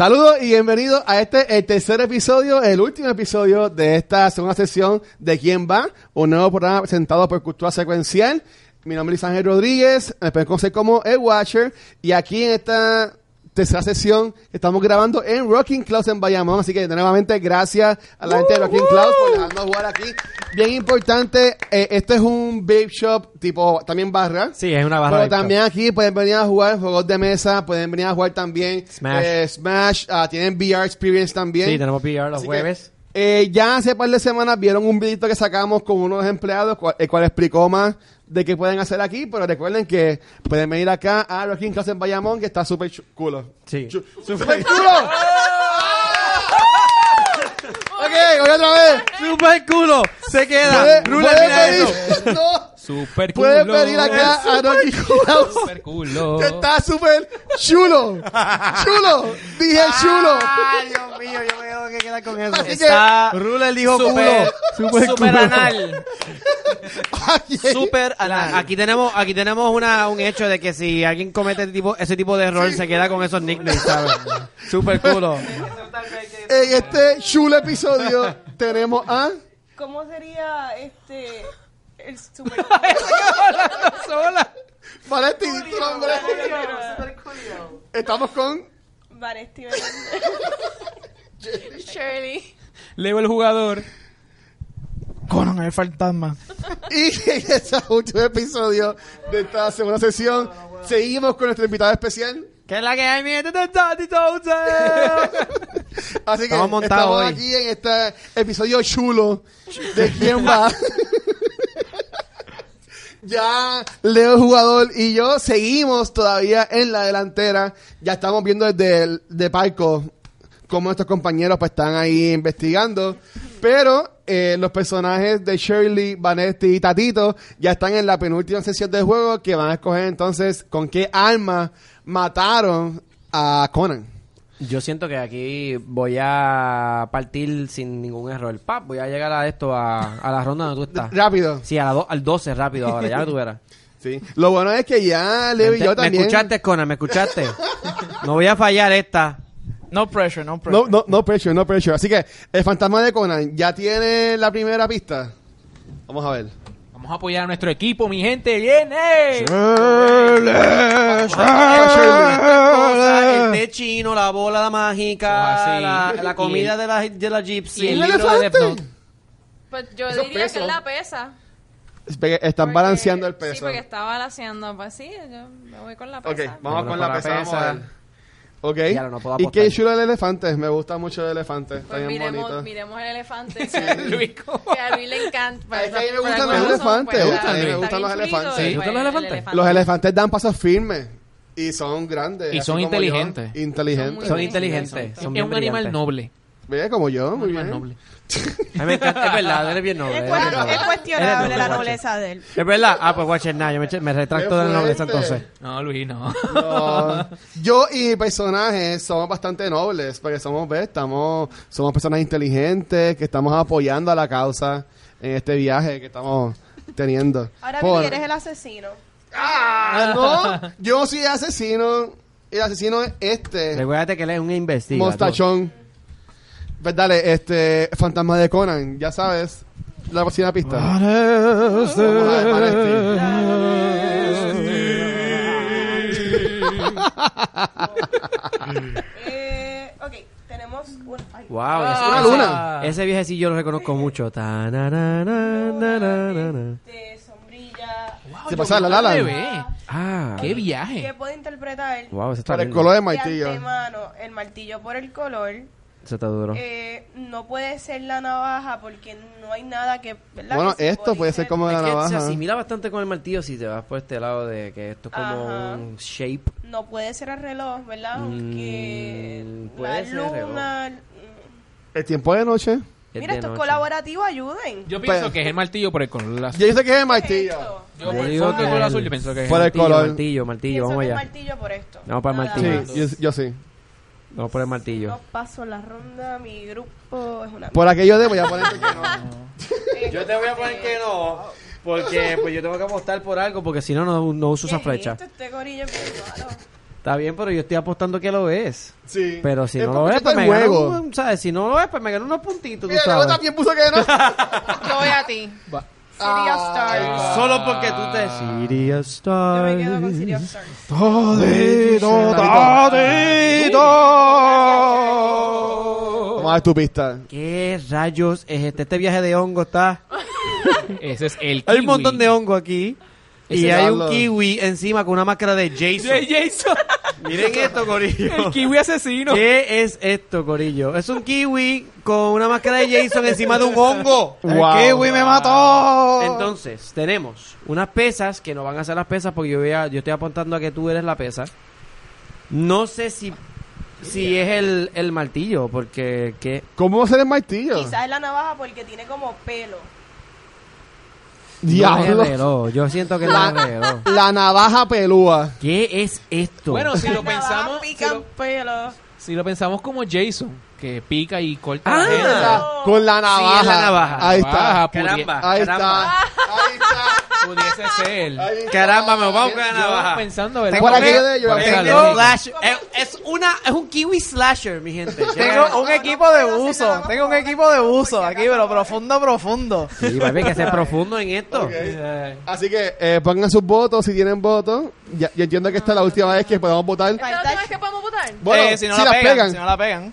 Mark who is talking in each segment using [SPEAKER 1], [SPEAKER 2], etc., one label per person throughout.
[SPEAKER 1] Saludos y bienvenidos a este, el tercer episodio, el último episodio de esta segunda sesión de ¿Quién va? Un nuevo programa presentado por Cultura Secuencial. Mi nombre es Ángel Rodríguez, me pueden conocer como El Watcher, y aquí en esta tercera sesión estamos grabando en Rocking Clouds en Bayamón, así que nuevamente gracias a la gente de Rocking Clouds por dejarnos jugar aquí. Bien importante, eh, este es un vape shop tipo también barra.
[SPEAKER 2] Sí, es una barra.
[SPEAKER 1] Pero también aquí pueden venir a jugar juegos de mesa, pueden venir a jugar también
[SPEAKER 2] Smash.
[SPEAKER 1] eh, Smash, ah, tienen VR Experience también.
[SPEAKER 2] Sí, tenemos VR los
[SPEAKER 1] Así que,
[SPEAKER 2] jueves.
[SPEAKER 1] Eh, ya hace par de semanas vieron un videito que sacamos con unos empleados, cual- el cual explicó más de qué pueden hacer aquí, pero recuerden que pueden venir acá a Rocking Class en Bayamón, que está súper culo.
[SPEAKER 2] Sí.
[SPEAKER 1] ¡Súper culo! ok, voy otra vez.
[SPEAKER 2] ¡Super culo! Se queda. Rula, mira eso.
[SPEAKER 1] No,
[SPEAKER 3] Super culo.
[SPEAKER 1] Pueden venir acá a Class.
[SPEAKER 3] Super culo.
[SPEAKER 1] Que está súper chulo. Chulo. Dije chulo.
[SPEAKER 2] Ay, Dios mío, yo me tengo que quedar con eso.
[SPEAKER 1] Así que-
[SPEAKER 3] Está
[SPEAKER 2] Rula dijo
[SPEAKER 3] super,
[SPEAKER 2] culo.
[SPEAKER 3] super, anal.
[SPEAKER 1] Aquí-
[SPEAKER 3] Super anal.
[SPEAKER 2] Aquí tenemos, aquí tenemos una, un hecho de que si alguien comete ese tipo, ese tipo de error, se queda con esos nicknames, ¿sabes? Super culo.
[SPEAKER 1] En este chulo episodio tenemos a...
[SPEAKER 4] ¿Cómo sería este el super
[SPEAKER 3] Sola.
[SPEAKER 1] Tu nombre. Estamos con...
[SPEAKER 4] Vanesti? Shirley.
[SPEAKER 3] Leo el jugador. Conan el fantasma.
[SPEAKER 1] Y en este último episodio de esta segunda sesión seguimos con nuestro invitado especial.
[SPEAKER 2] ¿Qué es la que hay, mi gente? Tati
[SPEAKER 1] Así que
[SPEAKER 2] Estamos
[SPEAKER 1] estamos
[SPEAKER 2] hoy.
[SPEAKER 1] aquí en este episodio chulo de quién va. ya Leo jugador y yo seguimos todavía en la delantera. Ya estamos viendo desde el de palco cómo nuestros compañeros pues están ahí investigando. Pero eh, los personajes de Shirley, Vanetti y Tatito ya están en la penúltima sesión del juego que van a escoger entonces con qué arma mataron a Conan.
[SPEAKER 2] Yo siento que aquí voy a partir sin ningún error. Pap, voy a llegar a esto, a, a la ronda donde tú estás.
[SPEAKER 1] Rápido.
[SPEAKER 2] Sí, a la do- al 12 rápido ahora, ya tú verás.
[SPEAKER 1] Sí. Lo bueno es que ya Leo y yo
[SPEAKER 2] ¿Me
[SPEAKER 1] también.
[SPEAKER 2] escuchaste, Conan? ¿Me escuchaste? No voy a fallar esta.
[SPEAKER 3] No pressure, no pressure.
[SPEAKER 1] No, no, no pressure, no pressure. Así que el fantasma de Conan ya tiene la primera pista. Vamos a ver.
[SPEAKER 3] Vamos a apoyar a nuestro equipo, mi gente. ¡Viene!
[SPEAKER 2] Cosa, el té chino, la bola mágica,
[SPEAKER 3] así.
[SPEAKER 2] la, comida de la, de la gypsy.
[SPEAKER 3] y el
[SPEAKER 1] ¿Un
[SPEAKER 3] libro de? Death Note.
[SPEAKER 5] Pues yo diría que es la pesa.
[SPEAKER 1] Están
[SPEAKER 5] Porque-
[SPEAKER 1] balanceando el
[SPEAKER 5] Sí,
[SPEAKER 1] peso.
[SPEAKER 5] porque está balanceando. Pues sí, yo me voy con la
[SPEAKER 1] ok,
[SPEAKER 5] pesa.
[SPEAKER 1] vamos con la
[SPEAKER 2] con la
[SPEAKER 1] pesa. Vamos a
[SPEAKER 2] pesa.
[SPEAKER 1] ver. Ok.
[SPEAKER 2] Ya, no puedo
[SPEAKER 1] y qué chulo el elefante. Me gusta mucho el elefante. Está
[SPEAKER 5] Pues
[SPEAKER 1] bien
[SPEAKER 5] miremos,
[SPEAKER 1] bonito.
[SPEAKER 5] miremos el elefante. que, a Luis, que a Luis le encanta.
[SPEAKER 1] Es que a mí me
[SPEAKER 5] por
[SPEAKER 1] gustan
[SPEAKER 5] alguna
[SPEAKER 1] los
[SPEAKER 5] razón,
[SPEAKER 1] elefantes,
[SPEAKER 5] pues,
[SPEAKER 1] me
[SPEAKER 5] está
[SPEAKER 1] gustan, me
[SPEAKER 5] bien
[SPEAKER 1] los elefantes.
[SPEAKER 5] y,
[SPEAKER 1] ¿Sí?
[SPEAKER 5] pues,
[SPEAKER 2] ¿Te gustan los
[SPEAKER 5] el
[SPEAKER 2] elefantes?
[SPEAKER 5] elefante.
[SPEAKER 1] Los elefantes dan pasos firmes. Y son grandes.
[SPEAKER 3] Y
[SPEAKER 1] así
[SPEAKER 3] son
[SPEAKER 1] como
[SPEAKER 3] inteligentes.
[SPEAKER 1] yo. Inteligentes.
[SPEAKER 2] Son inteligentes.
[SPEAKER 3] Es
[SPEAKER 2] Son
[SPEAKER 3] un animal
[SPEAKER 2] brillantes.
[SPEAKER 3] noble.
[SPEAKER 1] Ve como yo,
[SPEAKER 3] Un
[SPEAKER 1] muy
[SPEAKER 3] animal
[SPEAKER 1] bien.
[SPEAKER 3] noble.
[SPEAKER 2] A mí me encanta, es verdad, eres bien noble.
[SPEAKER 4] Es,
[SPEAKER 2] eres noble.
[SPEAKER 4] es cuestionable la
[SPEAKER 2] noble,
[SPEAKER 4] nobleza de él.
[SPEAKER 2] Es verdad. Ah, pues watcher nada, yo me, me retracto de la nobleza entonces.
[SPEAKER 3] No, Luis, no.
[SPEAKER 1] No. Yo y mi personaje somos bastante nobles, porque somos, ¿ves? Estamos, somos personas inteligentes, que estamos apoyando a la causa en este viaje que estamos teniendo.
[SPEAKER 4] Ahora
[SPEAKER 1] Por-
[SPEAKER 4] bien, eres el asesino.
[SPEAKER 1] ¡Ah! No, yo soy asesino, el asesino es este,
[SPEAKER 2] Recuérdate que él es un investigador.
[SPEAKER 1] mostachón. Pues dale, este, fantasma de Conan, ya sabes, la próxima pista.
[SPEAKER 4] Eh, ok, tenemos un... ay,
[SPEAKER 2] Wow,
[SPEAKER 1] Una
[SPEAKER 2] ese,
[SPEAKER 1] luna.
[SPEAKER 2] ese viejecillo yo lo reconozco mucho.
[SPEAKER 4] Este, sombrilla.
[SPEAKER 1] Se pasa la lala.
[SPEAKER 3] Bebé.
[SPEAKER 2] Ah,
[SPEAKER 3] ¡Qué
[SPEAKER 4] ¿Qué
[SPEAKER 3] viaje!
[SPEAKER 4] puede interpretar?
[SPEAKER 2] wow, ese está
[SPEAKER 1] Por el color de
[SPEAKER 4] De
[SPEAKER 1] martillo.
[SPEAKER 4] antemano, el martillo por el color.
[SPEAKER 2] Está duro.
[SPEAKER 4] Eh, no puede ser la navaja porque no hay nada que... ¿verdad?
[SPEAKER 1] Bueno,
[SPEAKER 4] que
[SPEAKER 1] esto puede ser como
[SPEAKER 2] Es
[SPEAKER 1] la
[SPEAKER 2] que se
[SPEAKER 1] navaja.
[SPEAKER 2] asimila bastante con el martillo si te vas por este lado de que esto es como
[SPEAKER 4] Ajá.
[SPEAKER 2] un shape.
[SPEAKER 4] No puede ser el reloj, ¿verdad?
[SPEAKER 2] Mm, puede
[SPEAKER 4] la
[SPEAKER 2] ser el
[SPEAKER 4] luna...
[SPEAKER 1] El tiempo de noche.
[SPEAKER 2] Es
[SPEAKER 4] Mira, estos
[SPEAKER 2] noche.
[SPEAKER 4] colaborativos ayuden.
[SPEAKER 3] Yo pienso
[SPEAKER 1] Pues-
[SPEAKER 3] que es el martillo por el color azul.
[SPEAKER 1] Yo dice que es el
[SPEAKER 4] ¿Qué es
[SPEAKER 1] martillo.
[SPEAKER 3] Yo
[SPEAKER 2] Yo
[SPEAKER 3] por el
[SPEAKER 2] digo que
[SPEAKER 3] color
[SPEAKER 2] el-
[SPEAKER 3] azul yo pienso que es
[SPEAKER 1] Por el
[SPEAKER 2] Martillo,
[SPEAKER 1] color.
[SPEAKER 2] Martillo, martillo,
[SPEAKER 4] Pienso
[SPEAKER 2] vamos allá.
[SPEAKER 4] martillo por esto.
[SPEAKER 2] Vamos para el martillo.
[SPEAKER 1] Sí, yo, yo sí.
[SPEAKER 2] Vamos por el martillo.
[SPEAKER 4] No paso la ronda, mi grupo es una...
[SPEAKER 1] Por aquello de voy a poner que no.
[SPEAKER 2] Yo te voy a poner que no, porque pues yo tengo que apostar por algo, porque si no, no, no uso esa
[SPEAKER 4] ¿Qué es
[SPEAKER 2] flecha.
[SPEAKER 4] Este gorillo es malo.
[SPEAKER 2] Está bien, pero yo estoy apostando que lo ves.
[SPEAKER 1] Sí.
[SPEAKER 2] Pero si
[SPEAKER 1] Es
[SPEAKER 2] no lo
[SPEAKER 1] está
[SPEAKER 2] pues me gano,
[SPEAKER 1] juego.
[SPEAKER 2] un- ¿sabes? Si no lo ves, pues me gano unos puntitos,
[SPEAKER 1] Mira,
[SPEAKER 2] sabes.
[SPEAKER 1] también puso que no.
[SPEAKER 5] Yo voy a ti.
[SPEAKER 4] City of Stars.
[SPEAKER 2] Solo porque tú te... Serious
[SPEAKER 4] Yo me quedo con. City of Stars.
[SPEAKER 1] Todito, todito. Vamos a ver tu pista.
[SPEAKER 2] ¿Qué rayos es este? Este viaje de hongo está...
[SPEAKER 3] Ese es el
[SPEAKER 2] Hay un
[SPEAKER 3] kiwi.
[SPEAKER 2] montón de hongo aquí. Y
[SPEAKER 1] Ese
[SPEAKER 2] hay
[SPEAKER 1] diablo.
[SPEAKER 2] un kiwi encima con una máscara de Jason.
[SPEAKER 3] Jay Jason.
[SPEAKER 2] Miren esto, Corillo.
[SPEAKER 3] el kiwi asesino.
[SPEAKER 2] ¿Qué es esto, Corillo? Es un kiwi con una máscara de Jason encima de un hongo.
[SPEAKER 1] Wow.
[SPEAKER 6] ¡El kiwi me mató!
[SPEAKER 2] Entonces, tenemos unas pesas que no van a ser las pesas porque yo, voy a- yo estoy apuntando a que tú eres la pesa. No sé si, si es el, el martillo, porque ¿qué?
[SPEAKER 1] ¿Cómo va a ser el martillo?
[SPEAKER 4] Quizás es la navaja porque tiene como pelo.
[SPEAKER 1] Diablo.
[SPEAKER 2] Yo siento que el reloj.
[SPEAKER 1] La navaja pelúa.
[SPEAKER 2] ¿Qué es esto?
[SPEAKER 3] Bueno, si lo pensamos, si
[SPEAKER 4] pican
[SPEAKER 3] lo,
[SPEAKER 4] pelo.
[SPEAKER 3] si lo pensamos como Jason, que pica y corta
[SPEAKER 2] Ah.
[SPEAKER 3] la gente.
[SPEAKER 1] La- Con la navaja.
[SPEAKER 2] la.
[SPEAKER 1] Ahí está.
[SPEAKER 3] Navaja,
[SPEAKER 2] Caramba,
[SPEAKER 1] Ahí
[SPEAKER 2] caramba.
[SPEAKER 1] está. Ahí está.
[SPEAKER 3] Pudiese ser.
[SPEAKER 1] Ahí está.
[SPEAKER 2] Caramba, me con la
[SPEAKER 3] Yo
[SPEAKER 2] navaja.
[SPEAKER 3] pensando, ¿verdad?
[SPEAKER 1] Por aquello de yo.
[SPEAKER 3] Por
[SPEAKER 2] Tengo
[SPEAKER 3] aquello de-
[SPEAKER 2] slash- es, es una, es un kiwi slasher, mi gente.
[SPEAKER 6] Tengo un equipo de buzo. Tengo un equipo de buzo aquí, pero profundo, profundo.
[SPEAKER 2] Sí, papi, hay que ser profundo en esto.
[SPEAKER 1] Ok. Así que eh, pongan sus votos si tienen votos. Ya, yo entiendo que esta es la última vez que podemos votar.
[SPEAKER 5] ¿Esta es la última vez que podemos votar?
[SPEAKER 1] Bueno,
[SPEAKER 6] Eh, si no
[SPEAKER 1] si
[SPEAKER 6] la
[SPEAKER 1] las
[SPEAKER 6] pegan,
[SPEAKER 1] pegan.
[SPEAKER 6] si no la pegan.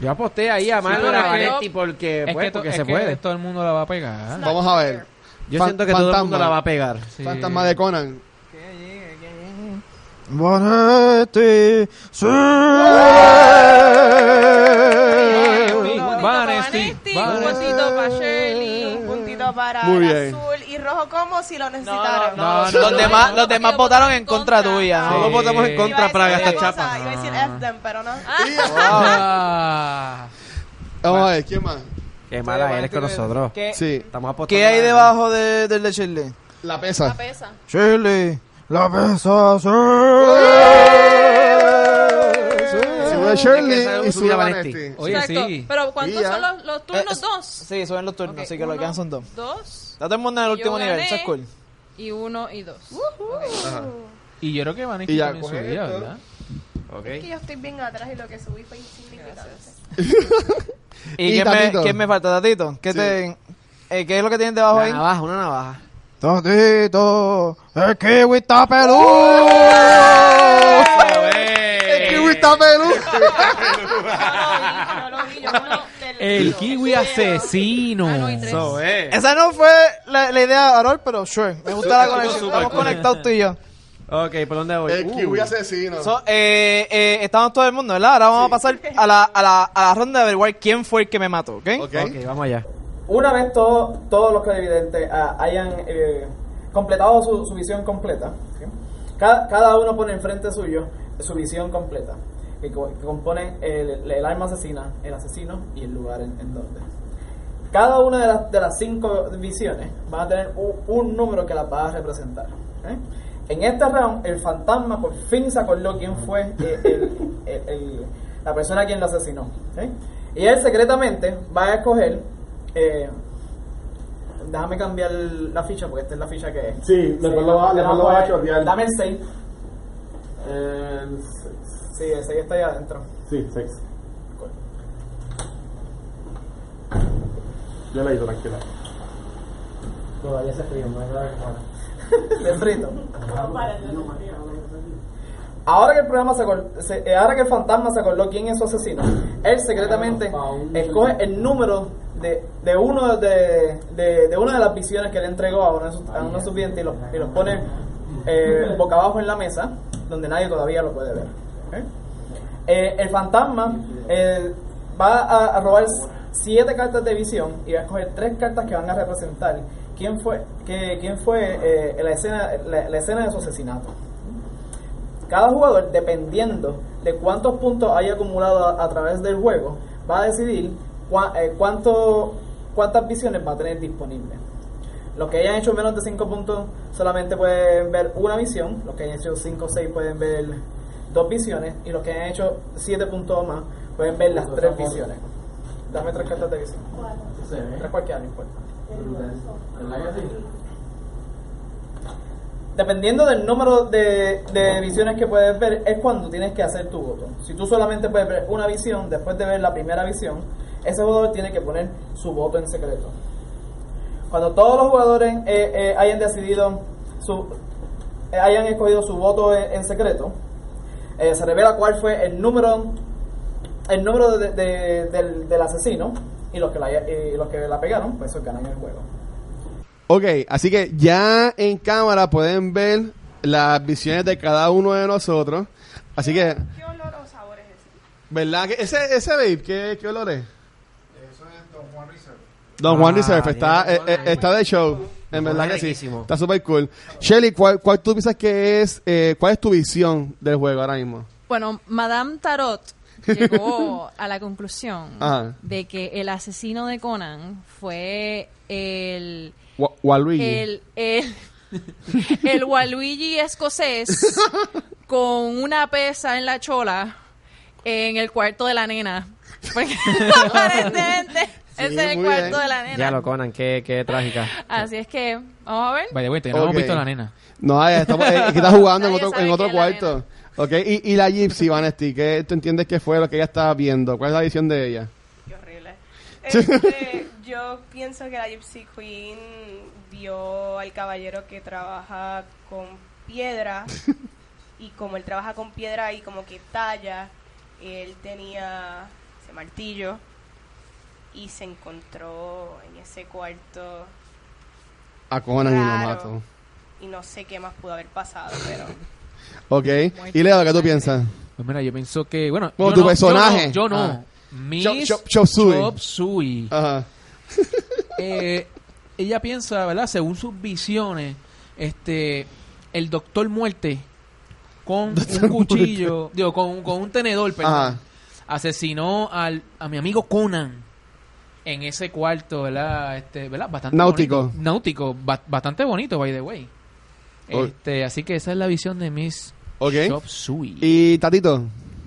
[SPEAKER 2] Yo aposté ahí a Marlon
[SPEAKER 3] pero
[SPEAKER 2] a
[SPEAKER 3] es que-
[SPEAKER 2] Vanetti porque,
[SPEAKER 3] Es
[SPEAKER 2] pues,
[SPEAKER 3] que, to-
[SPEAKER 2] porque
[SPEAKER 3] es
[SPEAKER 2] se
[SPEAKER 3] que
[SPEAKER 2] puede.
[SPEAKER 3] todo el mundo la va a pegar.
[SPEAKER 1] Vamos a ver.
[SPEAKER 2] Yo
[SPEAKER 1] Fan-
[SPEAKER 2] siento que todo el mundo
[SPEAKER 1] fantasma.
[SPEAKER 2] la va a pegar.
[SPEAKER 3] Sí.
[SPEAKER 1] Fantasma de Conan.
[SPEAKER 6] Vanetti, sí.
[SPEAKER 5] Un puntito para Shirley.
[SPEAKER 4] Un puntito para
[SPEAKER 1] Muy bien.
[SPEAKER 4] azul y rojo como si lo
[SPEAKER 6] No,
[SPEAKER 4] necesitaran.
[SPEAKER 6] no,
[SPEAKER 3] No,
[SPEAKER 6] no,
[SPEAKER 3] no,
[SPEAKER 6] los demás, los demás votaron en contra
[SPEAKER 5] contra.
[SPEAKER 6] tuya.
[SPEAKER 2] Todos
[SPEAKER 3] Sí.
[SPEAKER 2] votamos en
[SPEAKER 4] Iba a
[SPEAKER 2] contra
[SPEAKER 4] decir
[SPEAKER 2] para gastar
[SPEAKER 4] cosa,
[SPEAKER 2] chapa.
[SPEAKER 4] Iba a decir
[SPEAKER 3] Ah.
[SPEAKER 4] F them, pero no.
[SPEAKER 3] Ah.
[SPEAKER 1] Vamos a ver, ¿quién más?
[SPEAKER 2] Qué mala eres con nosotros.
[SPEAKER 6] ¿Qué,
[SPEAKER 1] Sí,
[SPEAKER 2] Estamos apostando.
[SPEAKER 6] ¿Qué hay
[SPEAKER 2] a-
[SPEAKER 6] debajo de, del de Shirley?
[SPEAKER 1] la pesa.
[SPEAKER 5] La pesa.
[SPEAKER 6] Shirley, la pesa, sí.
[SPEAKER 1] Sube Shirley y sube Vanetti.
[SPEAKER 3] Oye,
[SPEAKER 5] Exacto.
[SPEAKER 3] sí.
[SPEAKER 5] Pero ¿cuántos
[SPEAKER 1] Sí, ya.
[SPEAKER 5] son los, los turnos?
[SPEAKER 6] Eh,
[SPEAKER 5] dos.
[SPEAKER 6] Sí, suben los turnos,
[SPEAKER 5] Ok,
[SPEAKER 6] así que lo que quedan son dos.
[SPEAKER 5] Dos
[SPEAKER 6] Está todo el mundo en el último nivel, eso es cool.
[SPEAKER 5] y uno y dos.
[SPEAKER 3] Y yo creo que Vanetti
[SPEAKER 1] Y ya,
[SPEAKER 3] también
[SPEAKER 1] coge
[SPEAKER 3] subía,
[SPEAKER 1] esto.
[SPEAKER 3] ¿verdad?
[SPEAKER 4] Es que yo estoy bien atrás y lo que subí fue insignificante.
[SPEAKER 6] ¿Y,
[SPEAKER 1] Y
[SPEAKER 6] quién, me, quién me falta, Tatito? ¿Qué,
[SPEAKER 1] Sí.
[SPEAKER 6] te, eh, ¿Qué es lo que tienes debajo
[SPEAKER 2] Una
[SPEAKER 6] ahí?
[SPEAKER 2] navaja, una navaja.
[SPEAKER 6] Tatito, el kiwi está peludo.
[SPEAKER 1] El kiwi está peludo.
[SPEAKER 3] El kiwi asesino.
[SPEAKER 5] Ah, no.
[SPEAKER 2] Eso es.
[SPEAKER 6] Esa no fue la, la idea de Harold, pero sure. Me gusta la conexión. Estamos conectados tú y yo.
[SPEAKER 2] Ok, ¿por dónde voy?
[SPEAKER 1] El
[SPEAKER 2] Uh.
[SPEAKER 1] kiwi asesino.
[SPEAKER 6] So, eh, eh, estamos todo el mundo, ¿verdad? Ahora vamos a pasar a la, a, la, a la ronda de averiguar quién fue el que me mató, ¿ok?
[SPEAKER 1] Ok.
[SPEAKER 2] Ok, vamos allá.
[SPEAKER 6] Una vez todo- todos los televidentes ah, hayan eh, completado su, su visión completa, ¿sí? cada, cada uno pone enfrente suyo su visión completa, que, co- que compone el, el arma asesina, el asesino y el lugar en, en donde. Cada una de las, de las cinco visiones va a tener un, un número que las va a representar. ¿ok? En este round, el fantasma por fin se acordó quién fue eh, el- el- el- la persona a quien lo asesinó. Y él secretamente va a escoger. eh, déjame cambiar la ficha porque esta es la ficha que es.
[SPEAKER 1] Sí, después lo va- a chotear.
[SPEAKER 6] Dame el 6. Sí, el 6 está ahí adentro.
[SPEAKER 1] Sí, seis. Yo le he ido, tranquila.
[SPEAKER 2] Todavía se frío, no hay nada
[SPEAKER 6] De frito. Ahora que el programa se, acor- se- eh, ahora que el fantasma se acordó quién es su asesino, él secretamente escoge el número de, de uno de, de, de una de las visiones que le entregó a uno de sus, a uno de sus clientes y los, y los pone eh, boca abajo en la mesa, donde nadie todavía lo puede ver. Eh, el fantasma va a, a robar siete cartas de visión y va a escoger tres cartas que van a representar quién fue, que, quién fue eh, la, escena, la, la escena de su asesinato. Cada jugador, dependiendo de cuántos puntos haya acumulado a, a través del juego, va a decidir cua- eh, cuánto, cuántas visiones va a tener disponibles. Los que hayan hecho menos de 5 puntos solamente pueden ver una visión, los que hayan hecho 5 o 6 pueden ver dos visiones, y los que hayan hecho 7 puntos o más pueden ver las tres visiones. Dame tres cartas de visión. Tres cualquiera, no importa. Dependiendo del número de, visiones que puedes ver, es cuando tienes que hacer tu voto. Si tú solamente puedes ver una visión, después de ver la primera visión, ese jugador tiene que poner su voto en secreto. Cuando todos los jugadores eh, eh, hayan decidido su, eh, hayan escogido su voto en, secreto, se revela cuál fue el número el número de- de- del, del asesino y los que la, y los que la pegaron, pues esos ganan el juego.
[SPEAKER 1] Ok, así que ya en cámara pueden ver las visiones de cada uno de nosotros. Así que,
[SPEAKER 4] ¿Qué olor o sabor es ese?
[SPEAKER 1] ¿verdad? que Ese, ese vape, ¿qué, qué olor es?
[SPEAKER 7] Eso es Don Juan Reserve.
[SPEAKER 1] Don Juan
[SPEAKER 2] Ah,
[SPEAKER 1] Reserve, está,
[SPEAKER 2] bien,
[SPEAKER 1] eh, eh, está de show. En verdad que sí. Está súper cool. Shelly, ¿cuál, ¿cuál tú piensas que es, eh, cuál es tu visión del juego ahora mismo?
[SPEAKER 5] Bueno, Madame Tarot llegó a la conclusión
[SPEAKER 1] Ajá.
[SPEAKER 5] de que el asesino de Conan fue el
[SPEAKER 1] Wa- Waluigi.
[SPEAKER 5] el el, el Waluigi escocés con una pesa en la chola en el cuarto de la nena. Porque aparentemente ese es el cuarto
[SPEAKER 1] bien.
[SPEAKER 5] de la nena.
[SPEAKER 2] Ya lo Conan, qué, qué trágica.
[SPEAKER 5] Así es que, vamos a ver.
[SPEAKER 3] Vaya, güey, no hemos visto a la nena.
[SPEAKER 1] No, estamos, eh, que está jugando en otro, en otro cuarto. Ok, y, y la Gypsy, Vanesti, ¿qué tú entiendes que fue lo que ella estaba viendo? ¿Cuál es la visión de ella?
[SPEAKER 4] Qué horrible. Este, yo pienso que la Gypsy Queen vio al caballero que trabaja con piedra y como él trabaja con piedra y como que talla, él tenía ese martillo y se encontró en ese cuarto
[SPEAKER 1] A Conan y lo mató.
[SPEAKER 4] y no sé qué más pudo haber pasado, pero
[SPEAKER 1] Ok. Y Leo, ¿qué tú piensas?
[SPEAKER 3] Pues mira, yo pienso que, bueno,
[SPEAKER 1] tu
[SPEAKER 3] no-
[SPEAKER 1] personaje.
[SPEAKER 3] Yo no, yo no.
[SPEAKER 1] Ah.
[SPEAKER 3] Miss
[SPEAKER 1] Chop- chop- Chop Suey.
[SPEAKER 3] Chop Suey.
[SPEAKER 1] Ajá.
[SPEAKER 3] Eh, ella piensa, ¿verdad? Según sus visiones, este, el Doctor Muerte con un cuchillo, digo, con, con un tenedor, perdón,
[SPEAKER 1] Ajá.
[SPEAKER 3] asesinó al, a mi amigo Conan en ese cuarto, ¿verdad? Este, ¿verdad? Bastante
[SPEAKER 1] Náutico.
[SPEAKER 3] bonito. Náutico, ba- bastante bonito, by the way.
[SPEAKER 1] Ok.
[SPEAKER 3] Este, así que esa es la visión de Miss
[SPEAKER 1] Ok.
[SPEAKER 3] Chop Suey.
[SPEAKER 1] Y Tatito.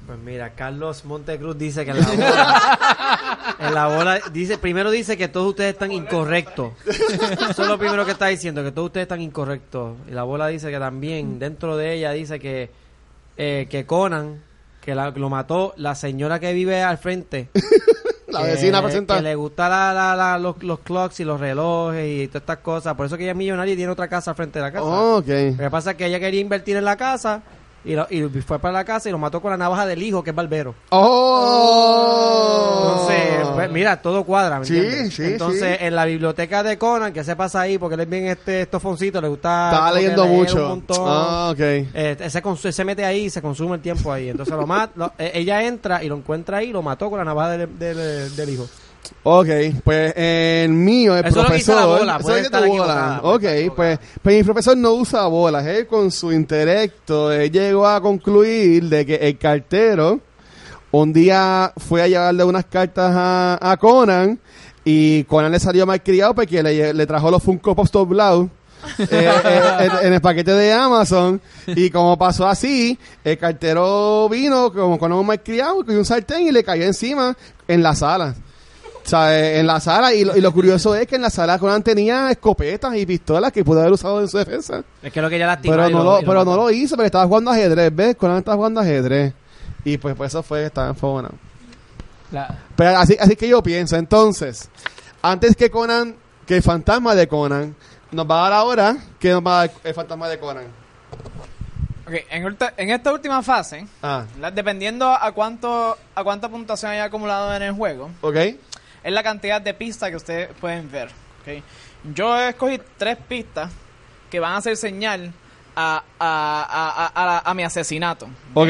[SPEAKER 2] Pues mira, Carlos Montecruz dice que en la bola, en la bola dice, primero dice que todos ustedes están incorrectos. Eso es lo primero que está diciendo, que todos ustedes están incorrectos. Y la bola dice que también dentro de ella dice que eh, que Conan que la- lo mató la señora que vive al frente.
[SPEAKER 1] La vecina presenta.
[SPEAKER 2] Que le gusta la, la- la- los, los clocks y los relojes y todas estas cosas. Por eso que ella es millonaria y tiene otra casa frente de la casa.
[SPEAKER 1] Oh, ok.
[SPEAKER 2] Lo que pasa es que ella quería invertir en la casa y, lo- y fue para la casa y lo mató con la navaja del hijo, que es barbero.
[SPEAKER 1] Oh.
[SPEAKER 2] Entonces, pues, mira, todo cuadra, ¿me
[SPEAKER 1] Sí,
[SPEAKER 2] entiendes?
[SPEAKER 1] sí,
[SPEAKER 2] Entonces,
[SPEAKER 1] sí.
[SPEAKER 2] en la biblioteca de Conan, que se pasa ahí, porque él es bien este estofoncito, le gusta...
[SPEAKER 1] Estaba leyendo mucho.
[SPEAKER 2] un montón.
[SPEAKER 1] Ah, ok.
[SPEAKER 2] Eh, se, cons- se mete ahí y se consume el tiempo ahí. Entonces, lo mat- lo- eh, ella entra y lo encuentra ahí y lo mató con la navaja del, del- del hijo.
[SPEAKER 1] Ok, pues el mío, el
[SPEAKER 2] Eso lo que
[SPEAKER 1] profesor.
[SPEAKER 2] la bola,
[SPEAKER 1] eso es lo
[SPEAKER 2] estar
[SPEAKER 1] bola. Ok, pues, pues mi profesor no usa bolas. Él con su intelecto él llegó a concluir de que el cartero un día fue a llevarle unas cartas a, a Conan y Conan le salió mal criado porque le, le trajo los Funko Pops doblados. eh, eh, en, en el paquete de Amazon y como pasó así el cartero vino como con un malcriado con un sartén y le cayó encima en la sala o sea, eh, en la sala, y lo, y lo curioso es que en la sala Conan tenía escopetas y pistolas que pudo haber usado en su defensa.
[SPEAKER 2] Es que lo que ella lastima
[SPEAKER 1] Pero no,
[SPEAKER 2] lo-
[SPEAKER 1] pero no lo hizo porque estaba jugando ajedrez, ¿ves? Conan estaba jugando ajedrez. Y pues, pues eso fue, estaba enfogonado.
[SPEAKER 3] La-
[SPEAKER 1] Pero así, así que yo pienso, entonces, antes que Conan, que el fantasma de Conan, nos va a dar ahora que nos va a dar el fantasma de Conan.
[SPEAKER 6] Ok, en, ulta- en esta última fase,
[SPEAKER 1] Ah,
[SPEAKER 6] la- dependiendo a cuánto a cuánta puntuación haya acumulado en el juego,
[SPEAKER 1] ¿ok?
[SPEAKER 6] Es la cantidad de pistas que ustedes pueden ver. ¿ok? Yo escogí tres pistas que van a ser señal a, a, a, a- a la- a mi asesinato.
[SPEAKER 1] ¿Ok?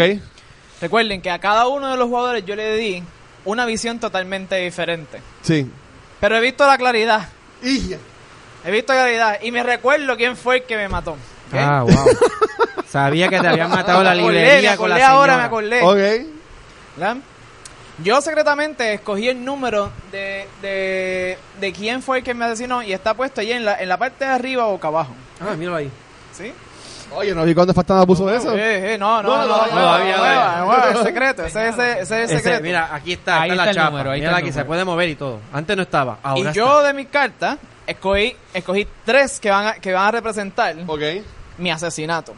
[SPEAKER 6] Recuerden que a cada uno de los jugadores yo le di una visión totalmente diferente.
[SPEAKER 1] Sí.
[SPEAKER 6] Pero he visto la claridad.
[SPEAKER 1] Y,
[SPEAKER 6] He visto claridad. Y me recuerdo quién fue el que me mató.
[SPEAKER 2] Ah, wow. Sabía que te habían matado la
[SPEAKER 6] Me acordé,
[SPEAKER 2] librería
[SPEAKER 6] me
[SPEAKER 2] con la
[SPEAKER 6] acordé ahora, me acordé.
[SPEAKER 1] ok.
[SPEAKER 6] ¿verdad? Yo secretamente escogí el número de, de, de quién fue el que me asesinó y está puesto ahí en la, en la parte de arriba o boca abajo.
[SPEAKER 2] Ah, míralo ahí.
[SPEAKER 6] ¿Sí?
[SPEAKER 1] Oye, no vi cuándo el fantasma puso eso.
[SPEAKER 6] Eh, eh, no, no,
[SPEAKER 1] No,
[SPEAKER 6] no,
[SPEAKER 1] no,
[SPEAKER 6] no,
[SPEAKER 1] no,
[SPEAKER 6] no, no, no es secreto, ese, ese, ese es el
[SPEAKER 2] Ese,
[SPEAKER 6] secreto.
[SPEAKER 2] mira, aquí está,
[SPEAKER 3] Ahí
[SPEAKER 2] está,
[SPEAKER 3] está
[SPEAKER 2] la
[SPEAKER 3] el
[SPEAKER 2] chapa.
[SPEAKER 3] número, ahí está el
[SPEAKER 2] aquí, se puede mover y todo. Antes no estaba, ahora
[SPEAKER 6] y
[SPEAKER 2] está.
[SPEAKER 6] yo de mis cartas escogí, escogí tres que van a, que van a representar
[SPEAKER 1] Ok.
[SPEAKER 6] mi asesinato.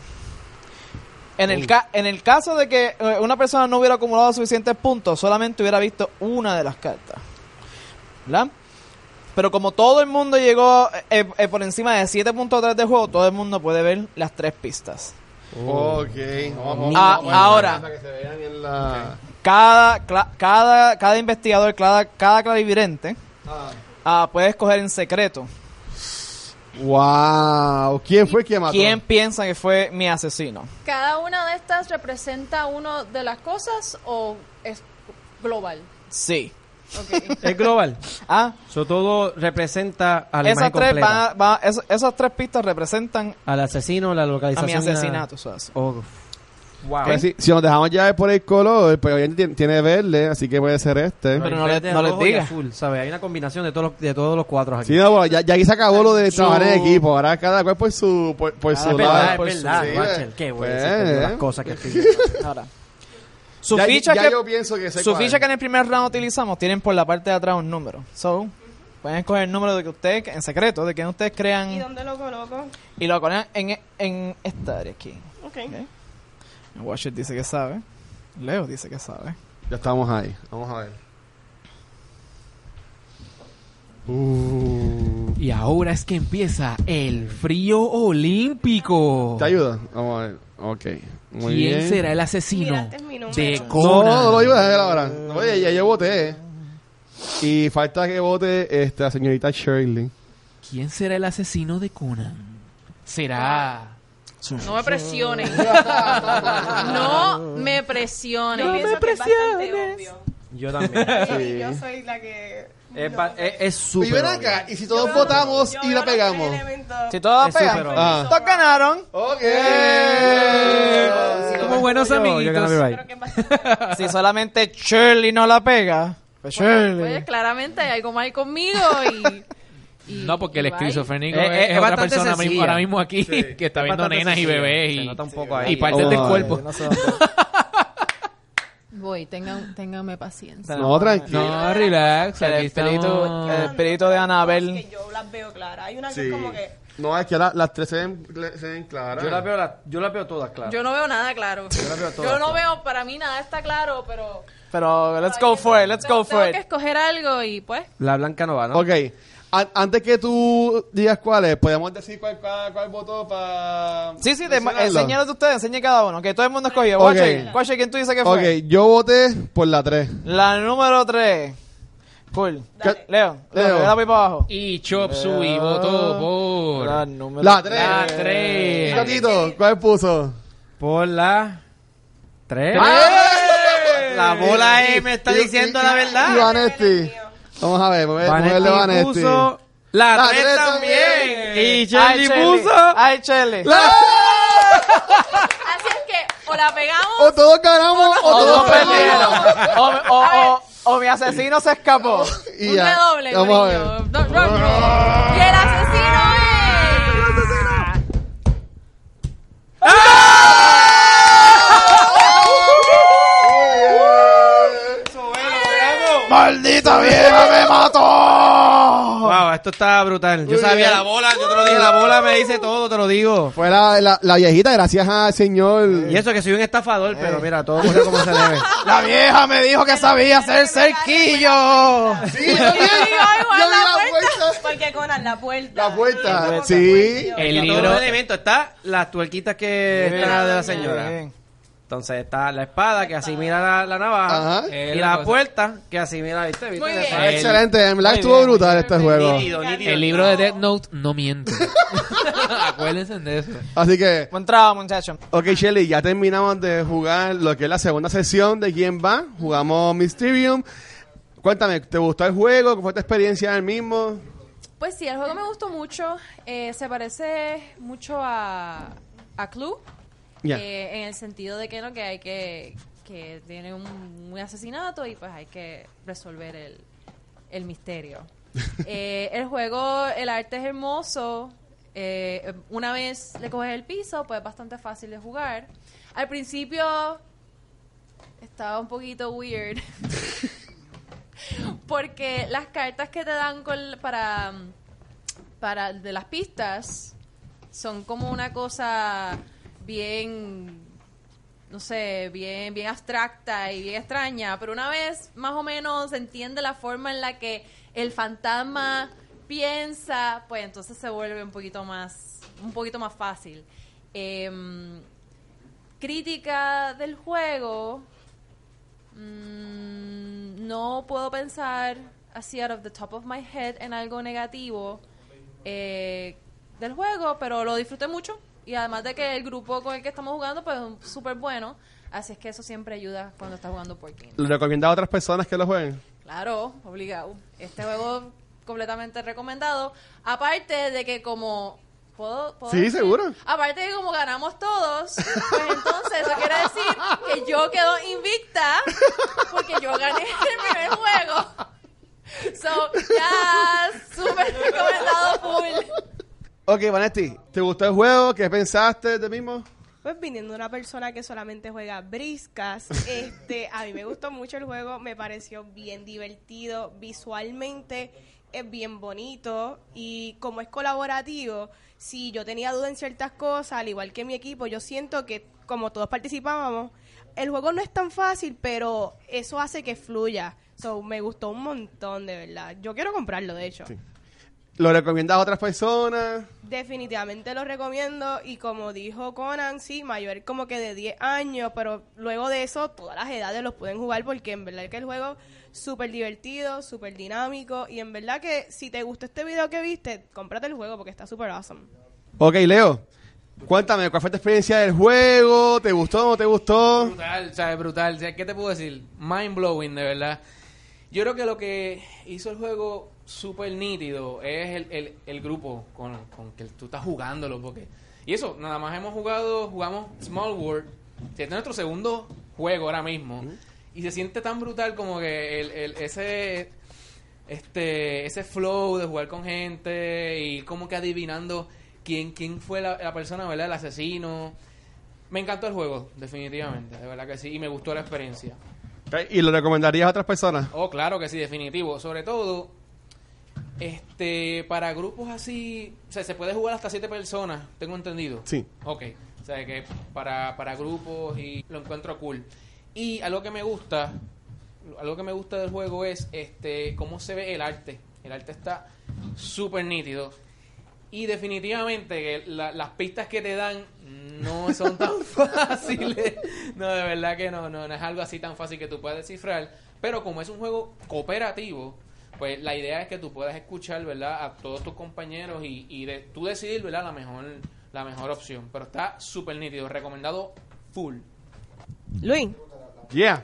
[SPEAKER 6] En el, ca- en el caso de que eh, una persona no hubiera acumulado suficientes puntos, solamente hubiera visto una de las cartas. ¿Verdad? Pero como todo el mundo llegó eh, eh, por encima de 7.3 de juego, todo el mundo puede ver las tres pistas.
[SPEAKER 1] Ok. Vamos,
[SPEAKER 6] Ah,
[SPEAKER 1] vamos,
[SPEAKER 6] ahora.
[SPEAKER 1] Para que se vean en la...
[SPEAKER 6] Cada, cla- cada, cada investigador, cada, cada clarividente ah, puede escoger en secreto
[SPEAKER 1] Wow. ¿Quién fue que mató?
[SPEAKER 6] quién piensa que fue mi asesino.
[SPEAKER 5] ¿Cada una de estas representa uno de las cosas o es global?
[SPEAKER 6] Sí.
[SPEAKER 2] Es global.
[SPEAKER 6] Ah,
[SPEAKER 2] Eso todo representa a la
[SPEAKER 6] esas tres, a- va- esas tres pistas representan
[SPEAKER 2] Al asesino, la
[SPEAKER 6] a
[SPEAKER 2] localización.
[SPEAKER 6] mi
[SPEAKER 2] y la-
[SPEAKER 6] asesinato.
[SPEAKER 2] Oh, wow.
[SPEAKER 1] Pues si nos dejamos ya por el color, pues obviamente tiene, tiene verde, así que puede ser este.
[SPEAKER 6] Pero no le- no les
[SPEAKER 2] rojo y
[SPEAKER 6] diga.
[SPEAKER 2] azul, ¿sabes? Hay una combinación de todos los, de todos los cuatro aquí.
[SPEAKER 1] Sí, no, bueno, ya, ya aquí se acabó lo de trabajar en equipo. Ahora cada cual por su, por, por su
[SPEAKER 2] es
[SPEAKER 1] lado.
[SPEAKER 2] verdad,
[SPEAKER 6] por
[SPEAKER 2] es
[SPEAKER 6] su-
[SPEAKER 2] verdad.
[SPEAKER 1] sí,
[SPEAKER 2] qué bueno.
[SPEAKER 1] Pues,
[SPEAKER 2] las
[SPEAKER 1] eh.
[SPEAKER 2] cosas que estoy.
[SPEAKER 6] Ahora. Su
[SPEAKER 1] Ya-
[SPEAKER 6] ficha,
[SPEAKER 1] ya
[SPEAKER 6] que,
[SPEAKER 1] yo pienso que
[SPEAKER 6] su ficha que en el primer round utilizamos tienen por la parte de atrás un número. So, pueden escoger el número de que ustedes, en secreto, de que ustedes
[SPEAKER 4] ¿Y
[SPEAKER 6] crean
[SPEAKER 4] dónde lo coloco?
[SPEAKER 6] y lo ponen en, en esta área aquí.
[SPEAKER 4] Ok.
[SPEAKER 6] Watcher dice que sabe. Leo dice que sabe.
[SPEAKER 1] Ya estamos ahí. Vamos a ver. Uh,
[SPEAKER 3] Y ahora es que empieza el frío olímpico.
[SPEAKER 1] ¿Te ayuda? Vamos a ver. Ok. Muy
[SPEAKER 3] ¿Quién
[SPEAKER 1] bien.
[SPEAKER 3] será el asesino
[SPEAKER 4] Mira, este es mi número.
[SPEAKER 3] de
[SPEAKER 1] No,
[SPEAKER 3] Conan?
[SPEAKER 1] no lo iba a dejar ahora. No, ya, ya yo voté. Y falta que vote esta señorita Shirley.
[SPEAKER 3] ¿Quién será el asesino de Conan? ¿Será
[SPEAKER 5] No me presionen. no me presionen.
[SPEAKER 4] Yo pienso que es bastante obvio.
[SPEAKER 2] Yo también.
[SPEAKER 4] Yo soy la que...
[SPEAKER 2] es
[SPEAKER 4] no
[SPEAKER 2] es
[SPEAKER 1] Y
[SPEAKER 2] obvio.
[SPEAKER 1] acá, y si todos votamos
[SPEAKER 4] yo
[SPEAKER 1] y la pegamos.
[SPEAKER 6] Si todos
[SPEAKER 2] Es
[SPEAKER 6] pegan.
[SPEAKER 1] Ah.
[SPEAKER 6] todos ganaron.
[SPEAKER 1] Ok.
[SPEAKER 3] Como buenos
[SPEAKER 2] Yo-
[SPEAKER 3] amiguitos.
[SPEAKER 2] right.
[SPEAKER 6] Si solamente Shirley no la pega, pues Shirley.
[SPEAKER 5] Pues claramente hay algo mal conmigo y... y-
[SPEAKER 3] No, porque el esquizofrénico es,
[SPEAKER 2] es
[SPEAKER 3] es otra
[SPEAKER 2] bastante
[SPEAKER 3] persona mismo,
[SPEAKER 2] sencilla.
[SPEAKER 3] ahora mismo aquí que está
[SPEAKER 2] Es
[SPEAKER 3] viendo nenas y bebés y,
[SPEAKER 2] nota un poco ahí.
[SPEAKER 3] y partes
[SPEAKER 1] Vamos
[SPEAKER 3] del cuerpo.
[SPEAKER 6] No sé dónde.
[SPEAKER 5] Voy, tengan, ténganme paciencia.
[SPEAKER 1] No, tranquilo.
[SPEAKER 3] No, relax.
[SPEAKER 6] El espíritu,
[SPEAKER 3] estamos.
[SPEAKER 6] el espíritu de
[SPEAKER 4] que
[SPEAKER 6] Anabel.
[SPEAKER 4] yo las veo claras. Hay una que
[SPEAKER 1] Sí.
[SPEAKER 4] es como que...
[SPEAKER 1] No, es que la- las tres se ven, se ven claras.
[SPEAKER 2] Yo las veo, la- yo las veo todas, claro.
[SPEAKER 5] Yo no veo nada claro.
[SPEAKER 2] Yo las veo todas.
[SPEAKER 5] Yo no veo, para mí nada está claro, pero...
[SPEAKER 6] Pero let's go for it, let's go
[SPEAKER 5] Tengo
[SPEAKER 6] for
[SPEAKER 5] que
[SPEAKER 6] it.
[SPEAKER 5] escoger algo y pues...
[SPEAKER 2] La blanca no va, ¿no?
[SPEAKER 1] Ok. An- antes que tú digas cuáles, podemos decir cuál, cuál, cuál votó para.
[SPEAKER 6] Sí, sí, de ustedes, enseñe cada uno, que todo el mundo escogió.
[SPEAKER 1] Ok.
[SPEAKER 6] Watcher, Watcher, ¿quién tú dices que fue?
[SPEAKER 1] Ok, yo voté por la 3.
[SPEAKER 6] La número 3. Cool.
[SPEAKER 1] Dale.
[SPEAKER 6] Leo, Leo,
[SPEAKER 1] Leo.
[SPEAKER 6] le da para abajo.
[SPEAKER 3] Y Chop Suey votó por
[SPEAKER 6] La número
[SPEAKER 1] La 3.
[SPEAKER 3] la
[SPEAKER 1] ¿Y
[SPEAKER 3] tres.
[SPEAKER 1] Tatito, cuál puso?
[SPEAKER 2] Por la 3.
[SPEAKER 1] ¡Ay!
[SPEAKER 2] La bola E me está diciendo
[SPEAKER 1] y-
[SPEAKER 2] la verdad.
[SPEAKER 1] Y Vanetti. Vamos a ver, vamos a ver el de
[SPEAKER 2] Vanetti
[SPEAKER 1] Vanetti.
[SPEAKER 2] puso la
[SPEAKER 1] La
[SPEAKER 2] 3
[SPEAKER 1] tres
[SPEAKER 2] también.
[SPEAKER 1] también.
[SPEAKER 2] Y
[SPEAKER 6] Chelly.
[SPEAKER 2] puso.
[SPEAKER 6] Ay, Chelly.
[SPEAKER 1] ¡La-
[SPEAKER 5] Así es que o la pegamos
[SPEAKER 1] O todos ganamos o
[SPEAKER 6] O
[SPEAKER 1] todos perdieron.
[SPEAKER 6] O, o, o, o mi asesino se escapó.
[SPEAKER 1] Y
[SPEAKER 5] un
[SPEAKER 1] ya.
[SPEAKER 5] redoble,
[SPEAKER 1] Vamos a ver.
[SPEAKER 5] Y el asesino es...
[SPEAKER 6] ¡Maldita vieja me mató!
[SPEAKER 2] Wow, esto está brutal. Yo
[SPEAKER 1] Muy
[SPEAKER 2] sabía
[SPEAKER 1] bien.
[SPEAKER 2] la bola, yo te lo dije, la bola me dice todo, te lo digo.
[SPEAKER 1] Fue la, la, la viejita, gracias al señor.
[SPEAKER 2] Y eso que soy un estafador, pero mira, todo ocurrió como se debe.
[SPEAKER 6] La vieja me dijo que sabía hacer cerquillo.
[SPEAKER 1] Sí, yo
[SPEAKER 5] la
[SPEAKER 1] la puerta.
[SPEAKER 4] Porque Conan, la puerta.
[SPEAKER 1] La puerta, sí.
[SPEAKER 3] El libro-
[SPEAKER 2] los elementos está las tuerquitas que están de la señora. Entonces está la espada que asimila la, la navaja.
[SPEAKER 1] Ajá.
[SPEAKER 2] Y la puerta que asimila, ¿viste? ¿Viste?
[SPEAKER 5] Muy bien.
[SPEAKER 1] Excelente, en verdad estuvo
[SPEAKER 6] bien,
[SPEAKER 1] brutal este juego.
[SPEAKER 2] nítido, nítido.
[SPEAKER 3] El libro de Death Note no miente. Acuérdense de eso.
[SPEAKER 1] Así que,
[SPEAKER 6] Buen trabajo, muchachos.
[SPEAKER 1] ok, Shelly, ya terminamos de jugar lo que es la segunda sesión de quién va. Jugamos Mysterium. Cuéntame, ¿te gustó el juego? ¿Cómo fue tu experiencia en el mismo?
[SPEAKER 5] Pues sí, el juego me gustó mucho. Eh, se parece mucho a, a Clue. Eh, en el sentido de que no que hay que que tiene un, un asesinato y pues hay que resolver el, el misterio. Eh, el juego, el arte es hermoso. eh, una vez le coges el piso, pues es bastante fácil de jugar. Al principio estaba un poquito weird. Porque las cartas que te dan con- para, para de las pistas son como una cosa bien, no sé, bien, bien abstracta y bien extraña, pero una vez más o menos se entiende la forma en la que el fantasma piensa, pues entonces se vuelve un poquito más, un poquito más fácil. Em, crítica del juego, mm, no puedo pensar así out of the top of my head en algo negativo eh, del juego, pero lo disfruté mucho y además de que el grupo con el que estamos jugando pues es súper bueno, así es que eso siempre ayuda cuando estás jugando por team.
[SPEAKER 1] ¿Lo recomiendas a otras personas que lo jueguen?
[SPEAKER 5] Claro, obligado. Este juego completamente recomendado. Aparte de que como ¿Puedo, puedo
[SPEAKER 1] Sí,
[SPEAKER 5] decir?
[SPEAKER 1] seguro.
[SPEAKER 5] Aparte de que como ganamos todos, pues entonces eso quiere decir que yo quedo invicta porque yo gané el primer juego. So, ya, súper recomendado full.
[SPEAKER 1] Ok, Vanetti, ¿te gustó el juego? ¿Qué pensaste de mismo?
[SPEAKER 4] Pues viniendo una persona que solamente juega briscas, este, a mí me gustó mucho el juego, me pareció bien divertido, visualmente es bien bonito y como es colaborativo, si yo tenía duda en ciertas cosas, al igual que mi equipo, yo siento que como todos participábamos, el juego no es tan fácil, pero eso hace que fluya. So, me gustó un montón, de verdad. Yo quiero comprarlo, de hecho.
[SPEAKER 1] Sí. ¿Lo recomiendas a otras personas?
[SPEAKER 4] Definitivamente lo recomiendo y como dijo Conan, sí, mayor como que de 10 años, pero luego de eso todas las edades los pueden jugar porque en verdad que el juego súper divertido, súper dinámico y en verdad que si te gustó este video que viste, cómprate el juego porque está súper awesome.
[SPEAKER 1] Ok, Leo, cuéntame, ¿cuál fue tu experiencia del juego? ¿Te gustó o no te gustó?
[SPEAKER 3] Brutal, ¿sabes? Brutal. ¿Qué te puedo decir? Mind blowing, de verdad. Yo creo que lo que hizo el juego súper nítido es el, el, el grupo con, con que tú estás jugándolo. Porque... Y eso, nada más hemos jugado, jugamos Small World. Este es nuestro segundo juego ahora mismo. Y se siente tan brutal como que el, el- ese este ese flow de jugar con gente y como que adivinando quién quién fue la, la persona, ¿verdad? El asesino. Me encantó el juego, definitivamente, de verdad que sí, y me gustó la experiencia.
[SPEAKER 1] ¿Y lo recomendarías a otras personas?
[SPEAKER 3] Oh, claro que sí, definitivo. Sobre todo, este, para grupos así, o sea, se puede jugar hasta siete personas, tengo entendido.
[SPEAKER 1] Sí.
[SPEAKER 3] Ok, o sea que para, para grupos y lo encuentro cool. Y algo que me gusta, algo que me gusta del juego es este cómo se ve el arte. El arte está súper nítido. Y definitivamente la- las pistas que te dan no son tan fáciles. No, de verdad que no, no, no es algo así tan fácil que tú puedas descifrar. Pero como es un juego cooperativo, pues la idea es que tú puedas escuchar, ¿verdad? A todos tus compañeros y, y de, tú decidir, ¿verdad? La mejor, la mejor opción. Pero está súper nítido, recomendado full.
[SPEAKER 4] Luis,
[SPEAKER 1] Yeah.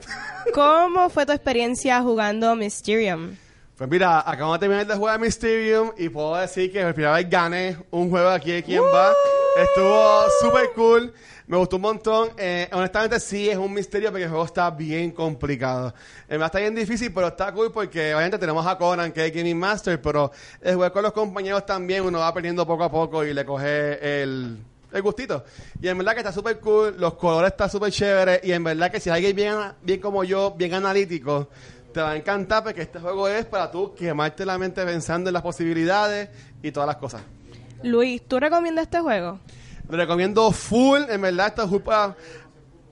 [SPEAKER 4] ¿cómo fue tu experiencia jugando Mysterium?
[SPEAKER 1] Pues mira, acabamos de terminar de jugar Mysterium y puedo decir que primera vez gané un juego aquí de Quién Va. Estuvo súper cool, me gustó un montón. Eh, honestamente sí es un misterio porque el juego está bien complicado. Eh, está bien difícil, pero está cool porque obviamente tenemos a Conan que es Gaming Master, pero el jugar con los compañeros también uno va aprendiendo poco a poco y le coge el, el gustito. Y en verdad que está súper cool, los colores están súper chéveres y en verdad que si alguien bien, bien como yo, bien analítico, te va a encantar porque este juego es para tú quemarte la mente pensando en las posibilidades y todas las cosas.
[SPEAKER 4] Luis, ¿tú recomiendas este juego?
[SPEAKER 1] Recomiendo full, en verdad, esto es full para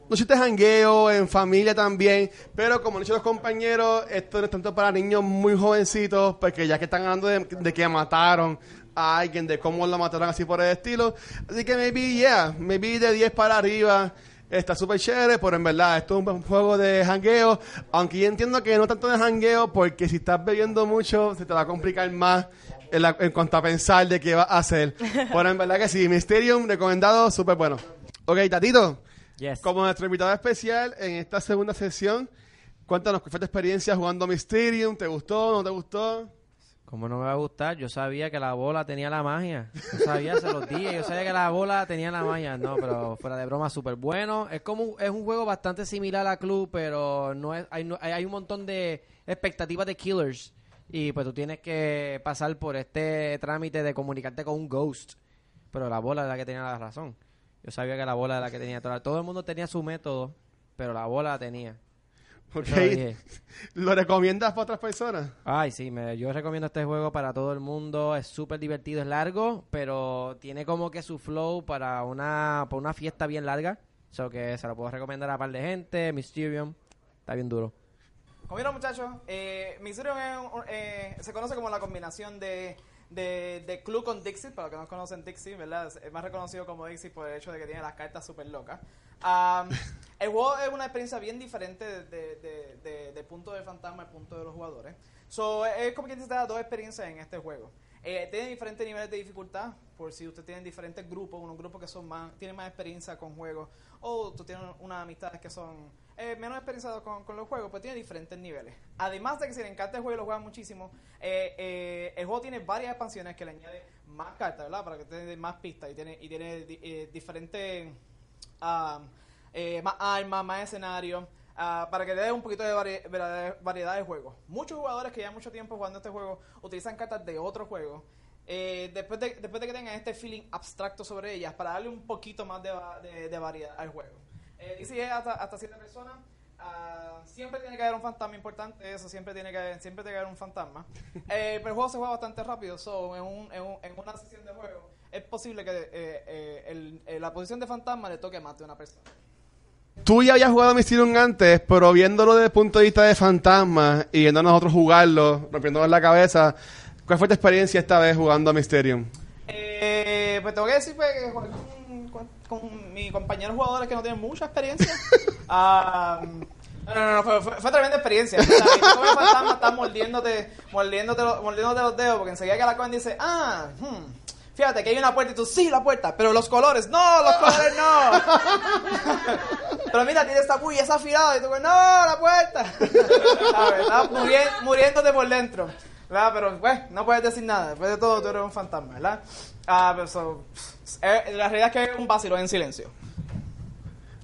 [SPEAKER 1] noches de jangueo, en familia también, pero como han dicho los compañeros, esto no es tanto para niños muy jovencitos, porque ya que están hablando de, de que mataron a alguien, de cómo lo mataron así por el estilo, así que maybe, yeah, maybe de 10 para arriba, está súper chévere, pero en verdad, esto es un juego de jangueo, aunque yo entiendo que no tanto de jangueo, porque si estás bebiendo mucho, se te va a complicar más en, la- en cuanto a pensar de qué va a hacer. Pero en verdad que sí, Mysterium, recomendado, súper bueno. Ok, Tatito,
[SPEAKER 2] Yes.
[SPEAKER 1] como nuestro invitado especial en esta segunda sesión, cuéntanos qué fue tu experiencia jugando Mysterium, ¿te gustó, no te gustó?
[SPEAKER 2] ¿Cómo no me va a gustar? Yo sabía que la bola tenía la magia. Yo sabía, se los dije. Yo sabía que la bola tenía la magia. No, pero fuera de broma, súper bueno. Es como un- es un juego bastante similar a Club, pero no es, hay, no- hay- hay un montón de expectativas de killers. Y pues tú tienes que pasar por este trámite de comunicarte con un ghost. Pero la bola es la que tenía la razón. Yo sabía que la bola era la que tenía toda. Todo el mundo tenía su método, pero la bola la tenía.
[SPEAKER 1] Ok.
[SPEAKER 2] Eso lo dije.
[SPEAKER 1] ¿Lo recomiendas para otras personas?
[SPEAKER 2] Ay, sí, me, yo recomiendo este juego para todo el mundo. Es súper divertido, es largo, pero tiene como que su flow para una, para una fiesta bien larga. So que se lo puedo recomendar a un par de gente. Mysterium, está bien duro.
[SPEAKER 6] Como vieron muchachos, eh, un- eh, se conoce como la combinación de, de, de Clue con Dixie, para los que no conocen Dixie, ¿verdad? Es- más reconocido como Dixie por el hecho de que tiene las cartas súper locas. Am, el juego es una experiencia bien diferente de, de, de- de- de punto del fantasma al punto de los jugadores. So, es como que te da dos experiencias en este juego. Eh, tiene diferentes niveles de dificultad, por si usted tiene diferentes grupos, unos grupos que son más, tienen más experiencia con juegos, o tú tienes unas amistades que son eh, menos experienciados con, con los juegos, pues tiene diferentes niveles. Además de que si le encanta el juego y lo juega muchísimo, eh, eh, el juego tiene varias expansiones que le añade más cartas, ¿verdad? Para que tenga más pistas y tiene, y tiene eh, diferentes eh, más armas, más escenarios, ah, para que le dé un poquito de vari- vari- variedad de juegos. Muchos jugadores que llevan mucho tiempo jugando este juego utilizan cartas de otros juegos. eh, después, de, después de que tengan este feeling abstracto sobre ellas, para darle un poquito más de variedad al juego. Eh, y es hasta, hasta siete personas, ah, siempre tiene que haber un fantasma importante, eso siempre tiene que haber, siempre tiene que haber un fantasma. Eh, pero el juego se juega bastante rápido, so, en, un- en, un- en una sesión de juego es posible que eh, eh, el- eh, la posición de fantasma le toque más de una persona.
[SPEAKER 1] Tú ya habías jugado Mysterium antes, pero viéndolo desde el punto de vista de fantasma y viendo a nosotros jugarlo, rompiéndonos la cabeza, ¿cuál fue tu experiencia esta vez jugando a Mysterium?
[SPEAKER 6] Eh, pues tengo que decir pues, que jugué con, mis compañeros jugadores que no tienen mucha experiencia. Ah, no, no, no, fue, fue, fue tremenda experiencia. O sea, fantasma estás mordiéndote, mordiéndote, los- mordiéndote los dedos porque enseguida que la cogen dice, ah, hmm, fíjate que hay una puerta y tú, sí, la puerta, pero los colores, no, los colores no. pero mira, tiene esta puya, esa afilada y tú, no, la puerta. Murien- muriéndote por dentro. ¿Verdad? Pero, pues, no puedes decir nada. Después de todo, tú eres un fantasma, ¿verdad? Ah, pero so, eh, la realidad es que es un vacilo en silencio.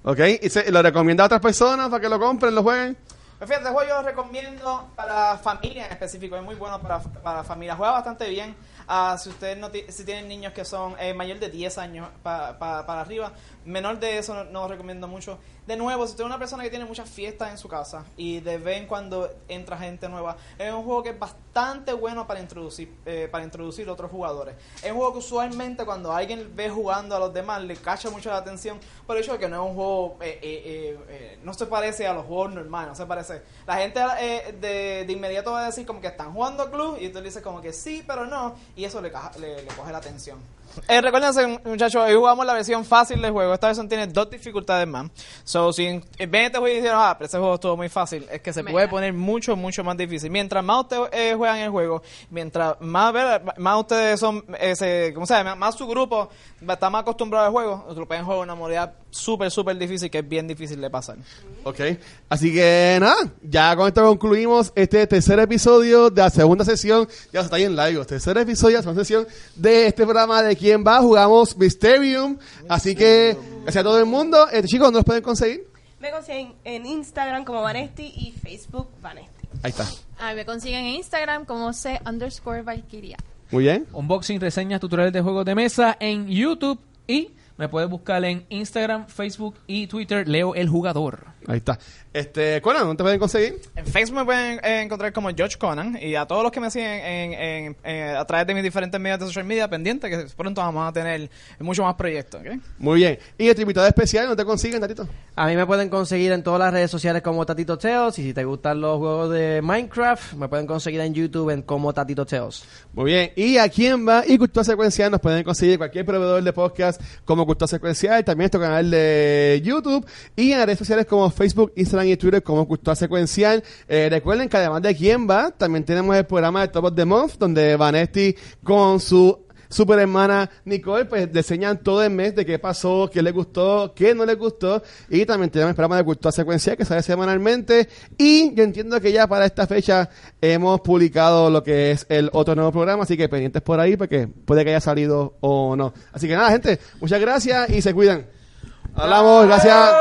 [SPEAKER 1] ¿Ok? ¿Y se, lo recomiendas a otras personas para que lo compren, lo jueguen?
[SPEAKER 6] Pues fíjate, este juego yo lo recomiendo para familia en específico, es muy bueno para, para familia, juega bastante bien. Ah, si ustedes no si tienen niños que son eh, mayor de 10 años pa- pa- para arriba, menor de eso no, no recomiendo mucho. De nuevo, si usted es una persona que tiene muchas fiestas en su casa y de vez en cuando entra gente nueva, es un juego que es bastante bueno para introducir eh, para introducir otros jugadores. Es un juego que usualmente cuando alguien ve jugando a los demás le cacha mucho la atención por el hecho de que no es un juego, eh, eh, eh, eh, no se parece a los juegos normales, no se parece. La gente eh, de, de inmediato va a decir como que están jugando club y tú le dices como que sí, pero no, y eso le, caja- le coge la atención. Eh, recuérdense, muchachos, hoy jugamos la versión fácil del juego. Esta versión tiene dos dificultades más. So, si en- ven este juego y dicen, ah, pero ese juego estuvo muy fácil, es que se puede poner mucho, mucho más difícil. Mientras más ustedes eh, juegan el juego, mientras más, más ustedes son, eh, se- ¿cómo se llama? Más su grupo está más acostumbrado al juego, lo pueden jugar una modalidad súper, súper difícil que es bien difícil de pasar.
[SPEAKER 1] Ok. Así que nada, ya con esto concluimos este tercer episodio de la segunda sesión. Ya está ahí en live. Tercer episodio de la segunda sesión de este programa de quién va. Jugamos Mysterium. Así que, gracias a todo el mundo. Eh, chicos, ¿dónde los pueden conseguir?
[SPEAKER 4] Me consiguen en Instagram como Vanesti y Facebook Vanesti.
[SPEAKER 1] Ahí está.
[SPEAKER 5] Ay, me consiguen en Instagram como C underscore Valkyria.
[SPEAKER 1] Muy bien.
[SPEAKER 8] Unboxing, reseñas, tutoriales de juegos de mesa en YouTube y me puedes buscar en Instagram, Facebook y Twitter, Leo el Jugador.
[SPEAKER 1] Ahí está. Este, Conan, ¿dónde te pueden conseguir?
[SPEAKER 6] En Facebook me pueden eh, encontrar como George Conan y a todos los que me siguen en, en- en- a través de mis diferentes medios de social media pendiente que pronto vamos a tener mucho más proyectos.
[SPEAKER 1] Muy bien. Y este invitado especial, ¿dónde te consiguen, Tatito?
[SPEAKER 2] A mí me pueden conseguir en todas las redes sociales como Tatito Teos. Y si te gustan los juegos de Minecraft, me pueden conseguir en YouTube en como Tatito Teos.
[SPEAKER 1] Muy bien. Y a quién va y Cultura Secuencial nos pueden conseguir cualquier proveedor de podcast como Cultura Secuencial, también nuestro canal de YouTube y en las redes sociales como Facebook, Instagram y Twitter como Cultura Secuencial. Eh, recuerden que además de quién va, también tenemos el programa de Top of the Month donde Vanesti con su super hermana Nicole, pues diseñan todo el mes de qué pasó, qué les gustó, qué no les gustó. Y también tenemos el programa de cultura secuencial que sale semanalmente. Y yo entiendo que ya para esta fecha hemos publicado lo que es el otro nuevo programa, así que pendientes por ahí porque puede que haya salido o no. Así que nada, gente, muchas gracias y se cuidan. Hablamos, gracias.